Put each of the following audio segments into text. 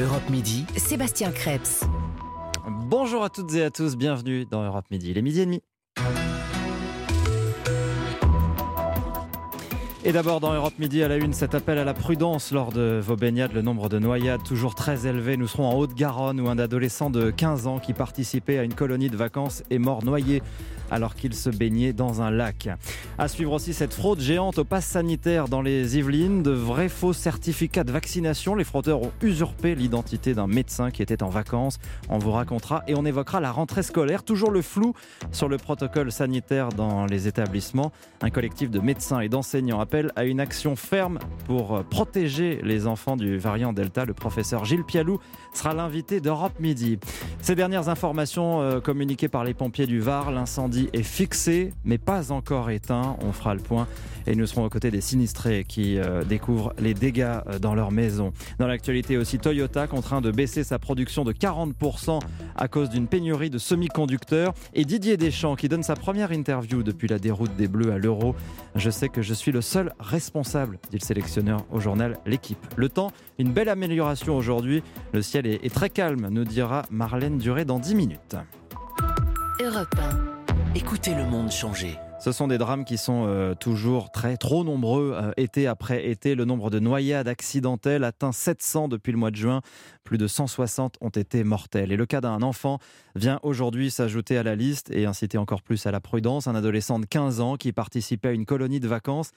Europe Midi. Sébastien Krebs. Bonjour à toutes et à tous, bienvenue dans Europe Midi, les midi et demi. Et d'abord dans Europe Midi à la une, cet appel à la prudence lors de vos baignades, le nombre de noyades toujours très élevé. Nous serons en Haute-Garonne où un adolescent de 15 ans qui participait à une colonie de vacances est mort noyé alors qu'il se baignait dans un lac. À suivre aussi cette fraude géante au pass sanitaire dans les Yvelines, de vrais faux certificats de vaccination. Les fraudeurs ont usurpé l'identité d'un médecin qui était en vacances. On vous racontera et on évoquera la rentrée scolaire. Toujours le flou sur le protocole sanitaire dans les établissements. Un collectif de médecins et d'enseignants appelle à une action ferme pour protéger les enfants du variant Delta. Le professeur Gilles Pialou sera l'invité d'Europe Midi. Ces dernières informations euh, communiquées par les pompiers du Var, l'incendie est fixé, mais pas encore éteint. On fera le point et nous serons aux côtés des sinistrés qui euh, découvrent les dégâts euh, dans leur maison. Dans l'actualité aussi, Toyota contraint de baisser sa production de 40% à cause d'une pénurie de semi-conducteurs. Et Didier Deschamps qui donne sa première interview depuis la déroute des Bleus à l'Euro. Je sais que je suis le seul responsable, dit le sélectionneur au journal L'équipe. Le temps, une belle amélioration aujourd'hui. Le ciel est, très calme, nous dira Marlène Duré dans 10 minutes. Europe 1. Écoutez le monde changer. Ce sont des drames qui sont euh, toujours très trop nombreux euh, été après été. Le nombre de noyades accidentelles atteint 700 depuis le mois de juin. Plus de 160 ont été mortelles. Et le cas d'un enfant vient aujourd'hui s'ajouter à la liste et inciter encore plus à la prudence. Un adolescent de 15 ans qui participait à une colonie de vacances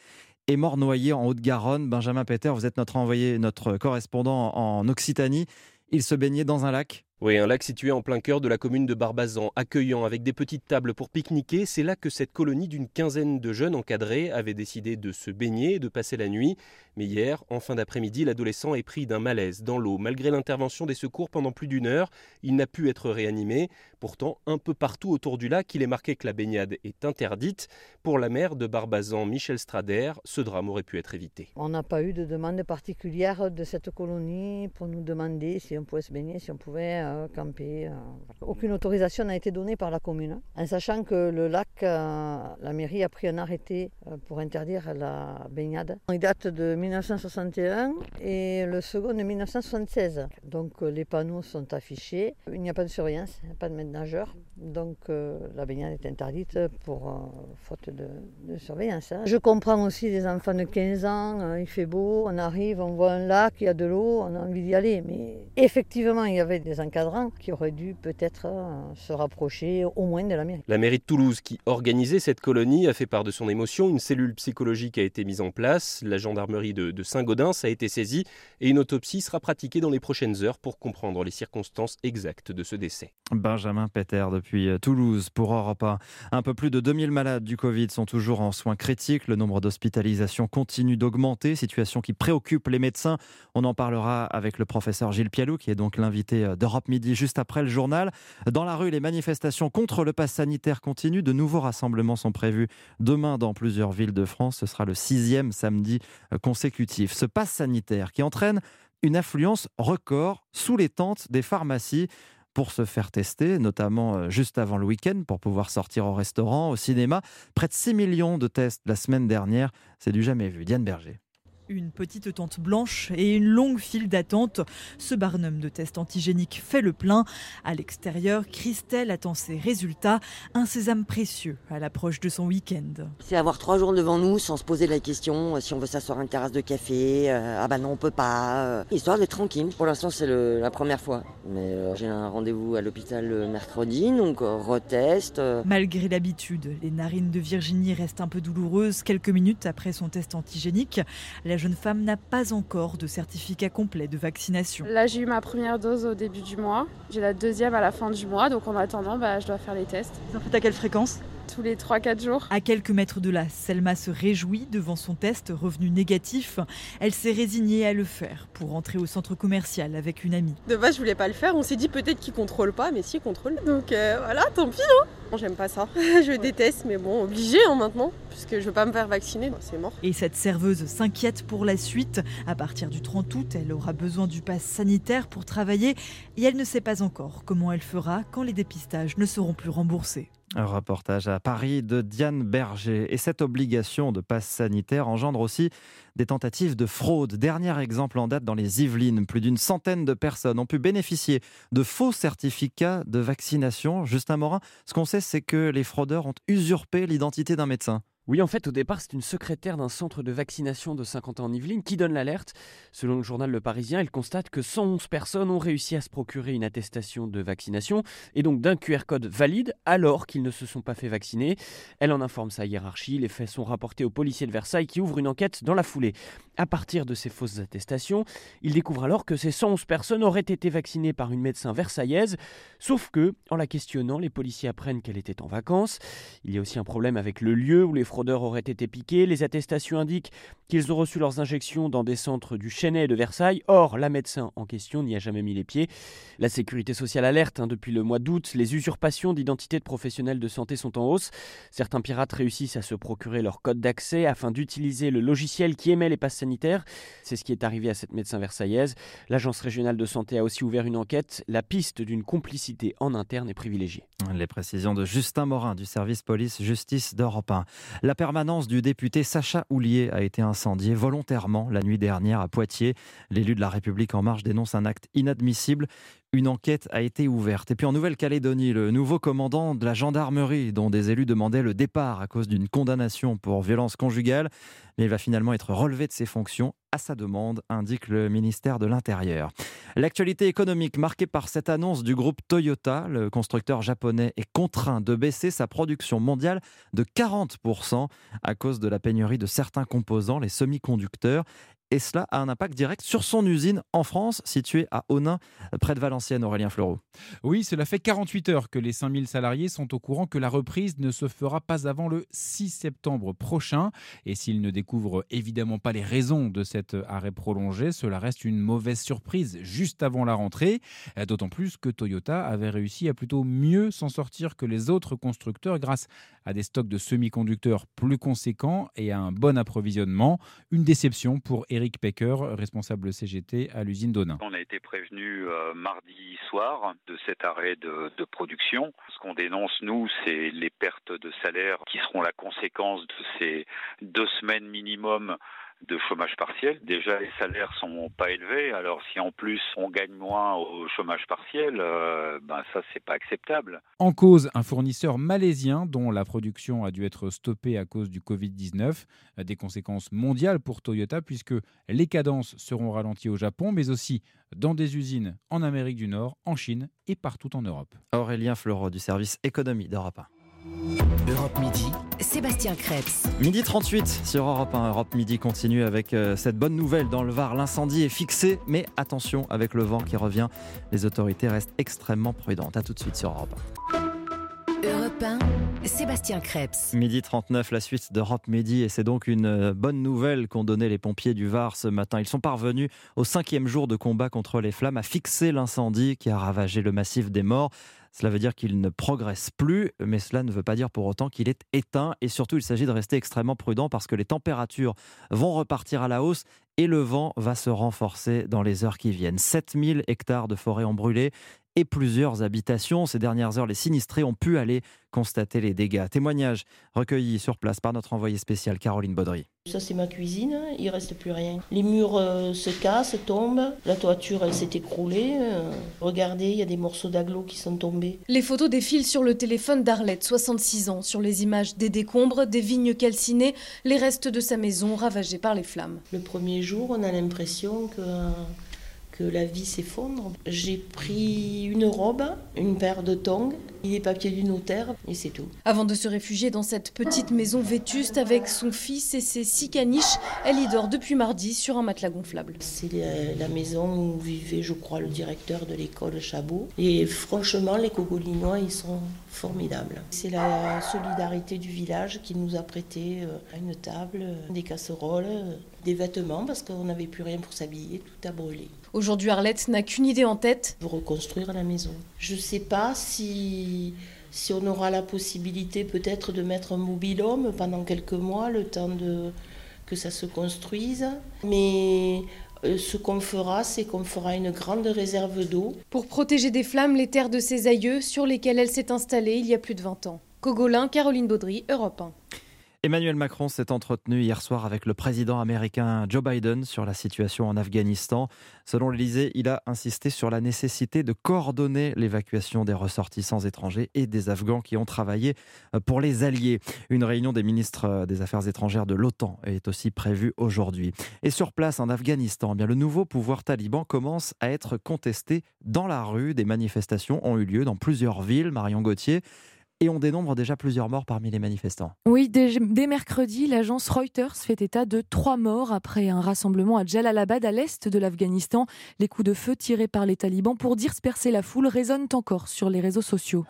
est mort noyé en Haute-Garonne. Benjamin Peter, vous êtes notre envoyé, notre correspondant en Occitanie. Il se baignait dans un lac oui, un lac situé en plein cœur de la commune de Barbazan, accueillant avec des petites tables pour pique-niquer. C'est là que cette colonie d'une quinzaine de jeunes encadrés avait décidé de se baigner et de passer la nuit. Mais hier, en fin d'après-midi, l'adolescent est pris d'un malaise dans l'eau. Malgré l'intervention des secours pendant plus d'une heure, il n'a pu être réanimé. Pourtant, un peu partout autour du lac, il est marqué que la baignade est interdite. Pour la maire de Barbazan, Michel Strader, ce drame aurait pu être évité. On n'a pas eu de demande particulière de cette colonie pour nous demander si on pouvait se baigner, si on pouvait euh, camper. Euh, Aucune autorisation n'a été donnée par la commune, en sachant que le lac, euh, la mairie a pris un arrêté pour interdire la baignade. Il date de 1961 et le second de 1976. Donc les panneaux sont affichés. Il n'y a pas de surveillance, pas de maître nageur. Donc la baignade est interdite pour faute de, surveillance. Hein. Je comprends aussi des enfants de 15 ans, il fait beau, on arrive, on voit un lac, il y a de l'eau, on a envie d'y aller. Mais effectivement, il y avait des encadrants qui aurait dû peut-être euh, se rapprocher au moins de la mairie. La mairie de Toulouse, qui organisait cette colonie, a fait part de son émotion. Une cellule psychologique a été mise en place. La gendarmerie de, Saint-Gaudens a été saisie et une autopsie sera pratiquée dans les prochaines heures pour comprendre les circonstances exactes de ce décès. Benjamin Peter depuis euh, Toulouse pour Europe 1. Un peu plus de 2000 malades du Covid sont toujours en soins critiques. Le nombre d'hospitalisations continue d'augmenter, situation qui préoccupe les médecins. On en parlera avec le professeur Gilles Pialou, qui est donc l'invité euh, d'Europe Midi juste après le journal. Dans la rue, les manifestations contre le pass sanitaire continuent. De nouveaux rassemblements sont prévus demain dans plusieurs villes de France. Ce sera le sixième samedi euh, consécutif. Ce pass sanitaire qui entraîne une affluence record sous les tentes des pharmacies pour se faire tester, notamment euh, juste avant le week-end, pour pouvoir sortir au restaurant, au cinéma. Près de 6 millions de tests la semaine dernière, c'est du jamais vu. Diane Berger. Une petite tente blanche et une longue file d'attente. Ce barnum de test antigénique fait le plein. À l'extérieur, Christelle attend ses résultats, un sésame précieux à l'approche de son week-end. C'est avoir trois jours devant nous sans se poser la question euh, si on veut s'asseoir à une terrasse de café. Euh, ah bah non, on peut pas. Euh. histoire d'être tranquille. Pour l'instant, c'est la première fois. Mais j'ai un rendez-vous à l'hôpital le mercredi, donc retest. Malgré l'habitude, les narines de Virginie restent un peu douloureuses quelques minutes après son test antigénique. La jeune femme n'a pas encore de certificat complet de vaccination. Là, j'ai eu ma première dose au début du mois. J'ai la deuxième à la fin du mois. Donc en attendant, bah, je dois faire les tests. Vous en faites à quelle fréquence? Tous les 3-4 jours. À quelques mètres de là, Selma se réjouit devant son test revenu négatif. Elle s'est résignée à le faire pour entrer au centre commercial avec une amie. De base, je voulais pas le faire. On s'est dit peut-être qu'il contrôle pas, mais si, il contrôle. Donc euh, voilà, tant pis. Hein. J'aime pas ça. je déteste, mais bon, obligé hein, maintenant, puisque je veux pas me faire vacciner, c'est mort. Et cette serveuse s'inquiète pour la suite. À partir du 30 août, elle aura besoin du pass sanitaire pour travailler et elle ne sait pas encore comment elle fera quand les dépistages ne seront plus remboursés. Un reportage à Paris de Diane Berger. Et cette obligation de passe sanitaire engendre aussi des tentatives de fraude. Dernier exemple en date dans les Yvelines. Plus d'une centaine de personnes ont pu bénéficier de faux certificats de vaccination. Justin Morin, ce qu'on sait, c'est que les fraudeurs ont usurpé l'identité d'un médecin. Oui, en fait, au départ, c'est une secrétaire d'un centre de vaccination de 50 ans en Yvelines qui donne l'alerte. Selon le journal Le Parisien, elle constate que 111 personnes ont réussi à se procurer une attestation de vaccination et donc d'un QR code valide alors qu'ils ne se sont pas fait vacciner. Elle en informe sa hiérarchie. Les faits sont rapportés au policier de Versailles qui ouvre une enquête dans la foulée. À partir de ces fausses attestations, il découvre alors que ces 111 personnes auraient été vaccinées par une médecin versaillaise. Sauf que, en la questionnant, les policiers apprennent qu'elle était en vacances. Il y a aussi un problème avec le lieu où les fraudeurs auraient été piqués. Les attestations indiquent qu'ils ont reçu leurs injections dans des centres du Chênay de Versailles. Or, la médecin en question n'y a jamais mis les pieds. La sécurité sociale alerte hein, depuis le mois d'août. Les usurpations d'identité de professionnels de santé sont en hausse. Certains pirates réussissent à se procurer leur code d'accès afin d'utiliser le logiciel qui émet les passes C'est ce qui est arrivé à cette médecin versaillaise. L'agence régionale de santé a aussi ouvert une enquête. La piste d'une complicité en interne est privilégiée. Les précisions de Justin Morin du service police-justice d'Europe 1. La permanence du député Sacha Houlier a été incendiée volontairement la nuit dernière à Poitiers. L'élu de la République en marche dénonce un acte inadmissible. Une enquête a été ouverte. Et puis en Nouvelle-Calédonie, le nouveau commandant de la gendarmerie, dont des élus demandaient le départ à cause d'une condamnation pour violence conjugale, mais il va finalement être relevé de ses fonctions à sa demande, indique le ministère de l'Intérieur. L'actualité économique marquée par cette annonce du groupe Toyota, le constructeur japonais est contraint de baisser sa production mondiale de 40% à cause de la pénurie de certains composants, les semi-conducteurs et cela a un impact direct sur son usine en France, située à Onin, près de Valenciennes, Aurélien Fleureau. Oui, cela fait 48 heures que les 5000 salariés sont au courant que la reprise ne se fera pas avant le 6 septembre prochain. Et s'ils ne découvrent évidemment pas les raisons de cet arrêt prolongé, cela reste une mauvaise surprise juste avant la rentrée. D'autant plus que Toyota avait réussi à plutôt mieux s'en sortir que les autres constructeurs grâce à des stocks de semi-conducteurs plus conséquents et à un bon approvisionnement. Une déception pour Eric Eric Pecker, responsable CGT à l'usine d'Onin. On a été prévenu euh, mardi soir de cet arrêt de, de production. Ce qu'on dénonce, nous, c'est les pertes de salaire qui seront la conséquence de ces deux semaines minimum de chômage partiel. Déjà, les salaires sont pas élevés. Alors, si en plus on gagne moins au chômage partiel, euh, ben ça, c'est pas acceptable. En cause, un fournisseur malaisien dont la production a dû être stoppée à cause du Covid-19. Des conséquences mondiales pour Toyota puisque les cadences seront ralenties au Japon, mais aussi dans des usines en Amérique du Nord, en Chine et partout en Europe. Aurélien Fleureau du service économie d'Europe 1. Europe Midi, Sébastien Krebs. Midi 38 sur Europe 1. Europe Midi continue avec euh, cette bonne nouvelle dans le Var. L'incendie est fixé, mais attention avec le vent qui revient. Les autorités restent extrêmement prudentes. A tout de suite sur Europe 1. Europe 1, Sébastien Krebs. Midi 39, la suite d'Europe Midi. Et c'est donc une euh, bonne nouvelle qu'ont donné les pompiers du Var ce matin. Ils sont parvenus au cinquième jour de combat contre les flammes à fixer l'incendie qui a ravagé le massif des morts. Cela veut dire qu'il ne progresse plus, mais cela ne veut pas dire pour autant qu'il est éteint. Et surtout, il s'agit de rester extrêmement prudent parce que les températures vont repartir à la hausse et le vent va se renforcer dans les heures qui viennent. 7000 hectares de forêt ont brûlé et plusieurs habitations. Ces dernières heures, les sinistrés ont pu aller constater les dégâts. Témoignage recueilli sur place par notre envoyé spécial Caroline Baudry. Ça c'est ma cuisine, il reste plus rien. Les murs euh, se cassent, tombent, la toiture elle s'est écroulée. Euh, regardez, il y a des morceaux d'agglo qui sont tombés. Les photos défilent sur le téléphone d'Arlette, 66 ans. Sur les images des décombres, des vignes calcinées, les restes de sa maison ravagés par les flammes. Le premier jour, on a l'impression que que la vie s'effondre. J'ai pris une robe, une paire de tongs, les papiers du notaire et c'est tout. Avant de se réfugier dans cette petite maison vétuste avec son fils et ses six caniches, elle y dort depuis mardi sur un matelas gonflable. C'est la maison où vivait, je crois, le directeur de l'école Chabot. Et franchement, les Cogolinois, ils sont formidables. C'est la solidarité du village qui nous a prêté euh, une table, des casseroles, des vêtements parce qu'on n'avait plus rien pour s'habiller, tout a brûlé. Aujourd'hui, Arlette n'a qu'une idée en tête. Reconstruire la maison. Je ne sais pas si, si on aura la possibilité peut-être de mettre un mobil-homme pendant quelques mois, le temps de, que ça se construise. Mais euh, ce qu'on fera, c'est qu'on fera une grande réserve d'eau. Pour protéger des flammes les terres de ses aïeux sur lesquelles elle s'est installée il y a plus de 20 ans. Cogolin, Caroline Baudry, Europe 1. Emmanuel Macron s'est entretenu hier soir avec le président américain Joe Biden sur la situation en Afghanistan. Selon l'Elysée, il a insisté sur la nécessité de coordonner l'évacuation des ressortissants étrangers et des Afghans qui ont travaillé pour les Alliés. Une réunion des ministres des Affaires étrangères de l'OTAN est aussi prévue aujourd'hui. Et sur place en Afghanistan, eh bien, le nouveau pouvoir taliban commence à être contesté dans la rue. Des manifestations ont eu lieu dans plusieurs villes. Marion Gauthier et on dénombre déjà plusieurs morts parmi les manifestants. Oui, dès, mercredi, l'agence Reuters fait état de trois morts après un rassemblement à Jalalabad, à l'est de l'Afghanistan. Les coups de feu tirés par les talibans pour disperser la foule résonnent encore sur les réseaux sociaux.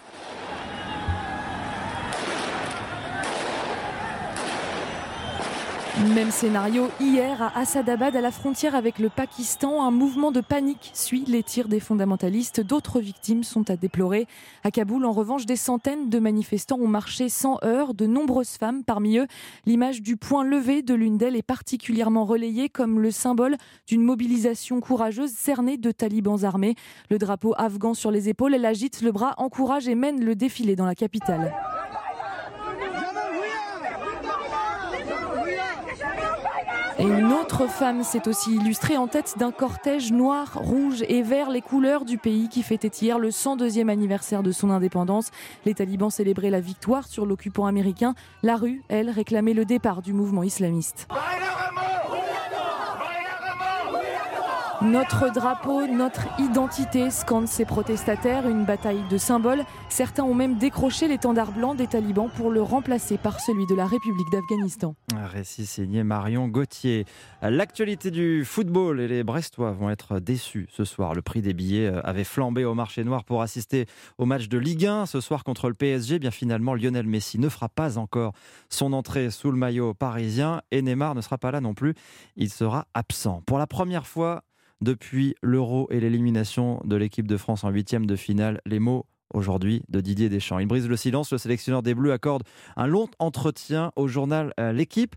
Même scénario hier à Assadabad, à la frontière avec le Pakistan. Un mouvement de panique suit les tirs des fondamentalistes. D'autres victimes sont à déplorer. À Kaboul, en revanche, des centaines de manifestants ont marché sans heurts. De nombreuses femmes parmi eux. L'image du point levé de l'une d'elles est particulièrement relayée comme le symbole d'une mobilisation courageuse cernée de talibans armés. Le drapeau afghan sur les épaules, elle agite le bras, encourage et mène le défilé dans la capitale. Et une autre femme s'est aussi illustrée en tête d'un cortège noir, rouge et vert, les couleurs du pays qui fêtait hier le 102e anniversaire de son indépendance. Les talibans célébraient la victoire sur l'occupant américain. La rue, elle, réclamait le départ du mouvement islamiste. Notre drapeau, notre identité, scandent ces protestataires, une bataille de symboles. Certains ont même décroché l'étendard blanc des talibans pour le remplacer par celui de la République d'Afghanistan. Un récit signé Marion Gauthier. L'actualité du football et les Brestois vont être déçus ce soir. Le prix des billets avait flambé au marché noir pour assister au match de Ligue 1 ce soir contre le PSG. Bien finalement, Lionel Messi ne fera pas encore son entrée sous le maillot parisien et Neymar ne sera pas là non plus. Il sera absent. Pour la première fois, depuis l'Euro et l'élimination de l'équipe de France en huitième de finale. Les mots aujourd'hui de Didier Deschamps. Il brise le silence, le sélectionneur des Bleus accorde un long entretien au journal euh, L'équipe.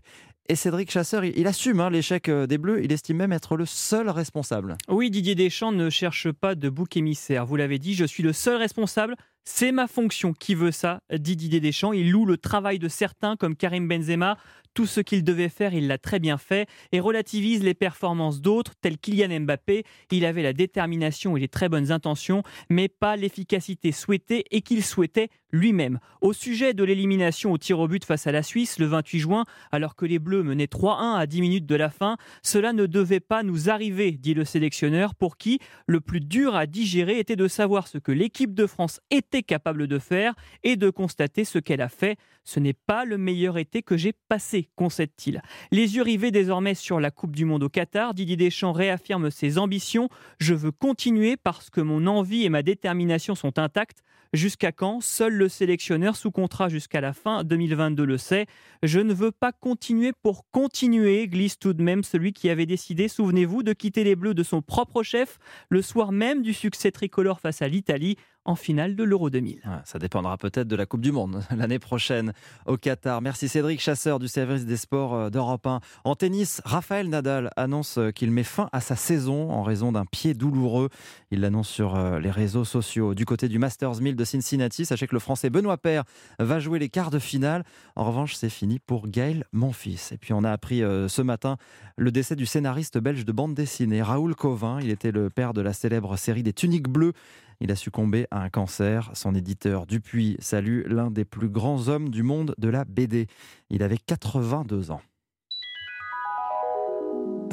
Et Cédric Chasseur, il assume hein, l'échec euh, des Bleus, il estime même être le seul responsable. Oui, Didier Deschamps ne cherche pas de bouc émissaire. Vous l'avez dit, je suis le seul responsable. C'est ma fonction qui veut ça, dit Didier Deschamps. Il loue le travail de certains comme Karim Benzema, tout ce qu'il devait faire, il l'a très bien fait et relativise les performances d'autres, tels Kylian Mbappé. Il avait la détermination et les très bonnes intentions, mais pas l'efficacité souhaitée et qu'il souhaitait lui-même. Au sujet de l'élimination au tir au but face à la Suisse le 28 juin, alors que les Bleus menaient 3-1 à 10 minutes de la fin, cela ne devait pas nous arriver, dit le sélectionneur, pour qui le plus dur à digérer était de savoir ce que l'équipe de France était capable de faire et de constater ce qu'elle a fait. Ce n'est pas le meilleur été que j'ai passé, concède-t-il. Les yeux rivés désormais sur la Coupe du Monde au Qatar, Didier Deschamps réaffirme ses ambitions. Je veux continuer parce que mon envie et ma détermination sont intactes. Jusqu'à quand Seul le sélectionneur sous contrat jusqu'à la fin 2022 le sait. Je ne veux pas continuer pour continuer, glisse tout de même celui qui avait décidé, souvenez-vous, de quitter les Bleus de son propre chef le soir même du succès tricolore face à l'Italie en finale de l'Euro 2000. ça dépendra peut-être de la Coupe du Monde l'année prochaine au Qatar. Merci Cédric Chasseur du service des sports euh, d'Europe 1. En tennis, Raphaël Nadal annonce euh, qu'il met fin à sa saison en raison d'un pied douloureux. Il l'annonce sur euh, les réseaux sociaux. Du côté du Masters 1000 de Cincinnati, sachez que le Français Benoît Paire va jouer les quarts de finale. En revanche, c'est fini pour Gaël Monfils. Et puis on a appris ce matin le décès du scénariste belge de bande dessinée Raoul Covin. Il était le père de la célèbre série des Tuniques Bleues il a succombé à un cancer. Son éditeur Dupuis salue l'un des plus grands hommes du monde de la BD. Il avait 82 ans.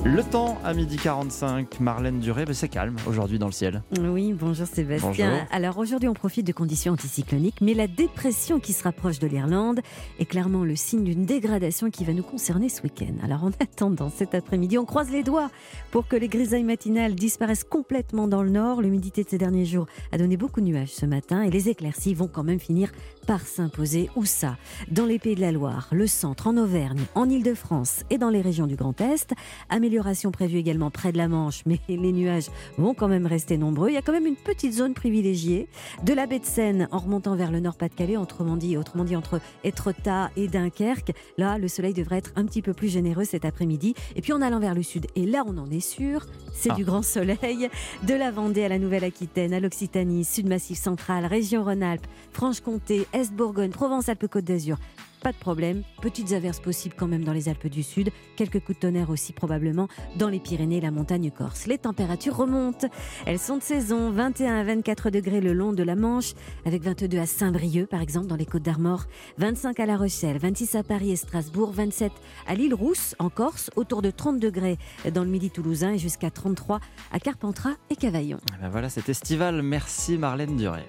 Le temps à midi 45, Marlène Duré, c'est calme aujourd'hui dans le ciel. Oui, bonjour Sébastien. Alors aujourd'hui, on profite de conditions anticycloniques, mais la dépression qui se rapproche de l'Irlande est clairement le signe d'une dégradation qui va nous concerner ce week-end. Alors en attendant cet après-midi, on croise les doigts pour que les grisailles matinales disparaissent complètement dans le nord. L'humidité de ces derniers jours a donné beaucoup de nuages ce matin et les éclaircies vont quand même finir par s'imposer. Où ça? Dans les Pays de la Loire, le centre, en Auvergne, en Ile-de-France et dans les régions du Grand Est. Amélie amélioration prévue également près de la Manche, mais les nuages vont quand même rester nombreux. Il y a quand même une petite zone privilégiée de la baie de Seine en remontant vers le Nord-Pas-de-Calais, autrement dit, autrement dit entre Étretat et Dunkerque. Là, le soleil devrait être un petit peu plus généreux cet après-midi. Et puis en allant vers le sud, et là on en est sûr, c'est Ah. du grand soleil. De la Vendée à la Nouvelle-Aquitaine, à l'Occitanie, Sud-Massif central, région Rhône-Alpes, Franche-Comté, Est-Bourgogne, Provence-Alpes-Côte d'Azur. Pas de problème, petites averses possibles quand même dans les Alpes du Sud, quelques coups de tonnerre aussi probablement dans les Pyrénées et la montagne corse. Les températures remontent, elles sont de saison, 21 à 24 degrés le long de la Manche, avec 22 à Saint-Brieuc par exemple dans les Côtes d'Armor, 25 à La Rochelle, 26 à Paris et Strasbourg, 27 à l'île Rousse en Corse, autour de 30 degrés dans le midi toulousain et jusqu'à 33 à Carpentras et Cavaillon. Eh ben voilà, c'est estival. Merci Marlène Duret.